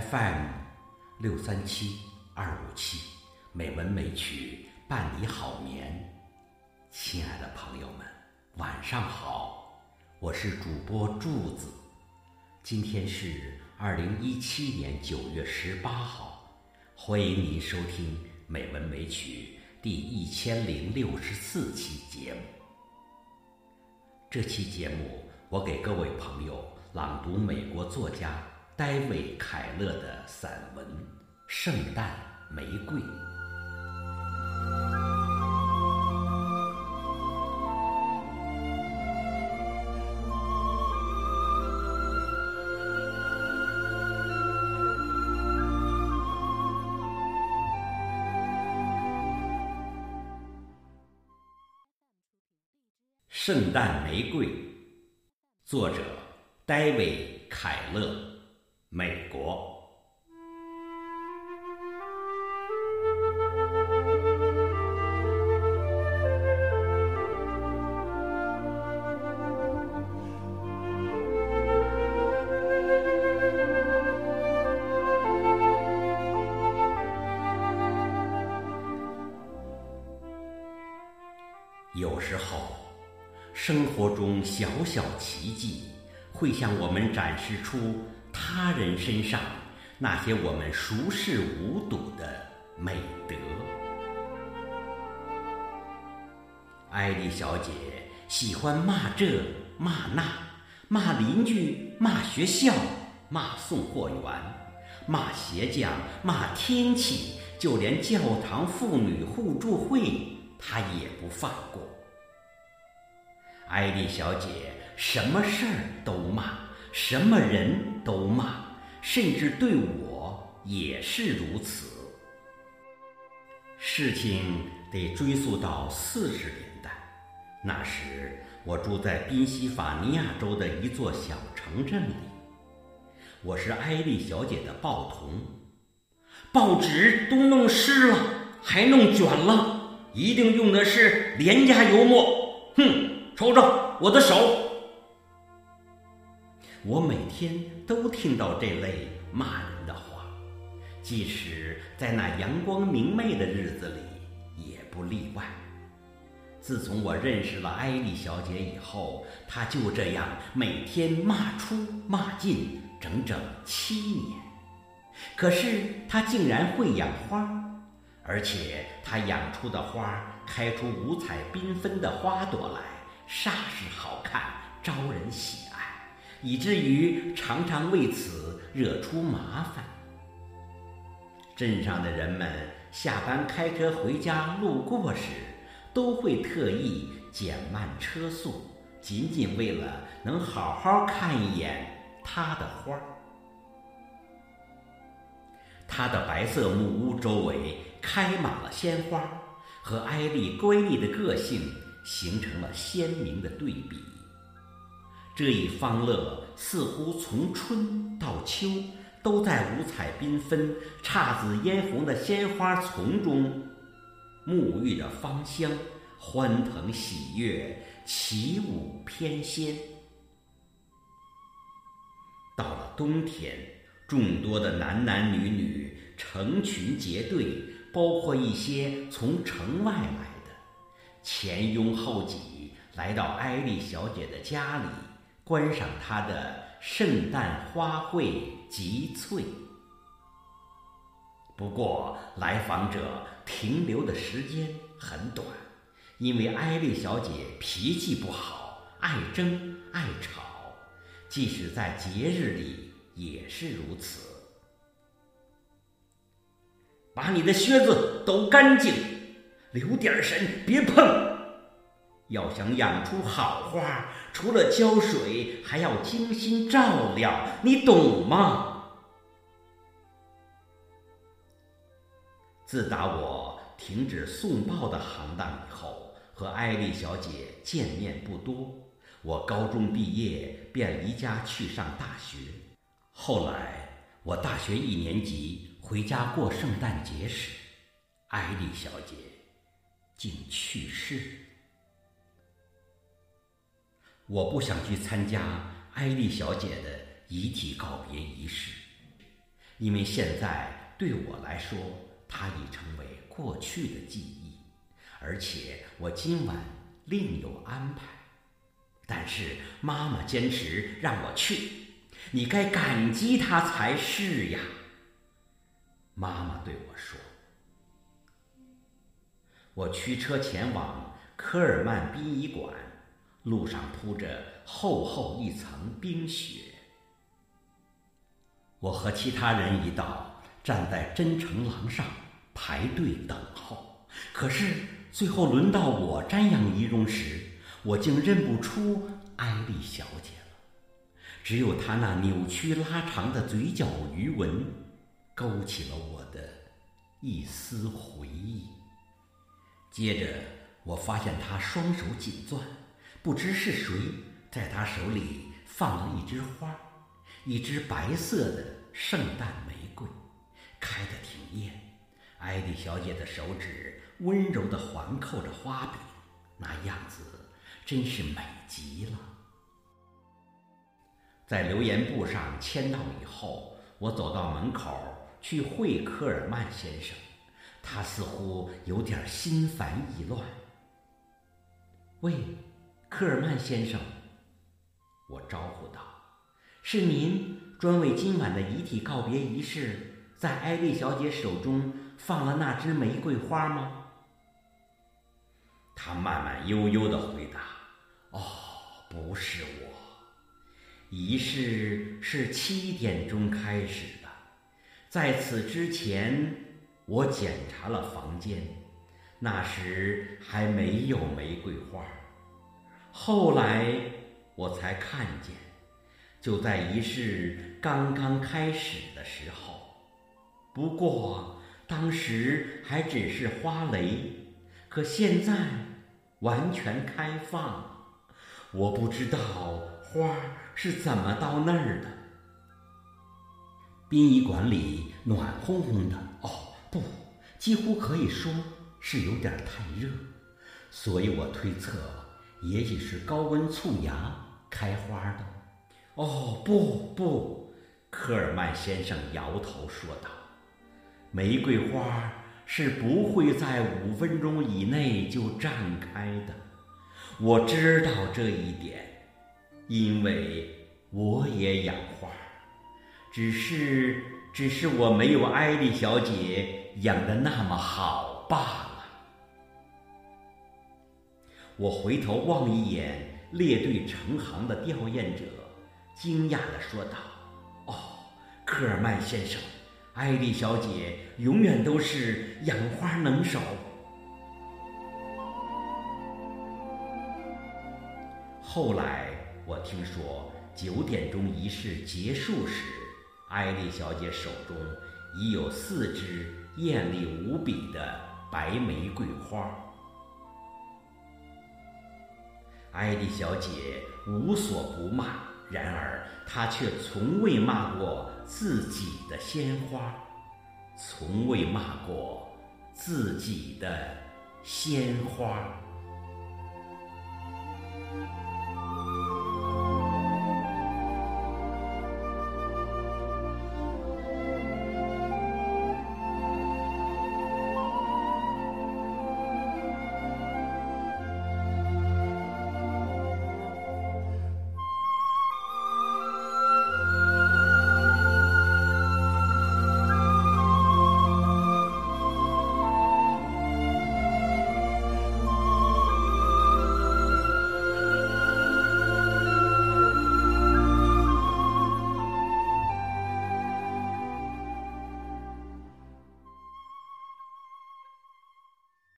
FM 六三七二五七，美文美曲伴你好眠。亲爱的朋友们，晚上好，我是主播柱子。今天是二零一七年九月十八号，欢迎您收听《美文美曲》第一千零六十四期节目。这期节目，我给各位朋友朗读美国作家。戴维·凯勒的散文《圣诞玫瑰》。圣诞玫瑰，作者戴维·凯勒。美国，有时候，生活中小小奇迹会向我们展示出。他人身上那些我们熟视无睹的美德。艾丽小姐喜欢骂这骂那，骂邻居，骂学校，骂送货员，骂鞋匠，骂天气，就连教堂妇女互助会，她也不放过。艾丽小姐什么事儿都骂。什么人都骂，甚至对我也是如此。事情得追溯到四十年代，那时我住在宾夕法尼亚州的一座小城镇里。我是艾丽小姐的报童，报纸都弄湿了，还弄卷了，一定用的是廉价油墨。哼，瞅瞅我的手。我每天都听到这类骂人的话，即使在那阳光明媚的日子里，也不例外。自从我认识了艾丽小姐以后，她就这样每天骂出骂进，整整七年。可是她竟然会养花，而且她养出的花开出五彩缤纷的花朵来，煞是好看，招人喜。以至于常常为此惹出麻烦。镇上的人们下班开车回家路过时，都会特意减慢车速，仅仅为了能好好看一眼他的花儿。他的白色木屋周围开满了鲜花，和艾丽乖戾的个性形成了鲜明的对比。这一方乐似乎从春到秋都在五彩缤纷、姹紫嫣红的鲜花丛中沐浴着芳香，欢腾喜悦，起舞翩跹。到了冬天，众多的男男女女成群结队，包括一些从城外来的，前拥后挤来到艾丽小姐的家里。观赏它的圣诞花卉极翠。不过，来访者停留的时间很短，因为艾丽小姐脾气不好，爱争爱吵，即使在节日里也是如此。把你的靴子抖干净，留点神，别碰。要想养出好花，除了浇水，还要精心照料，你懂吗？自打我停止送报的行当以后，和艾丽小姐见面不多。我高中毕业便离家去上大学，后来我大学一年级回家过圣诞节时，艾丽小姐竟去世了。我不想去参加艾丽小姐的遗体告别仪式，因为现在对我来说，她已成为过去的记忆，而且我今晚另有安排。但是妈妈坚持让我去，你该感激她才是呀。妈妈对我说：“我驱车前往科尔曼殡仪馆，路上铺着厚厚一层冰雪。我和其他人一道站在真诚廊上排队等候，可是最后轮到我瞻仰仪容时。”我竟认不出艾丽小姐了，只有她那扭曲拉长的嘴角余纹，勾起了我的一丝回忆。接着，我发现她双手紧攥，不知是谁在她手里放了一枝花，一枝白色的圣诞玫瑰，开得挺艳。艾迪小姐的手指温柔地环扣着花柄，那样子。真是美极了。在留言簿上签到以后，我走到门口去会科尔曼先生，他似乎有点心烦意乱。喂，科尔曼先生，我招呼道：“是您专为今晚的遗体告别仪式，在艾丽小姐手中放了那枝玫瑰花吗？”他慢慢悠悠的回答。哦，不是我。仪式是七点钟开始的，在此之前，我检查了房间，那时还没有玫瑰花。后来我才看见，就在仪式刚刚开始的时候。不过当时还只是花蕾，可现在完全开放。我不知道花是怎么到那儿的。殡仪馆里暖烘烘的，哦，不，几乎可以说是有点太热，所以我推测，也许是高温促芽开花的。哦，不不，科尔曼先生摇头说道：“玫瑰花是不会在五分钟以内就绽开的。”我知道这一点，因为我也养花，只是，只是我没有艾丽小姐养的那么好罢了。我回头望一眼列队成行的吊唁者，惊讶地说道：“哦，科尔曼先生，艾丽小姐永远都是养花能手。”后来我听说，九点钟仪式结束时，艾丽小姐手中已有四支艳丽无比的白玫瑰花。艾迪小姐无所不骂然而她却从未骂过自己的鲜花从未骂过自己的鲜花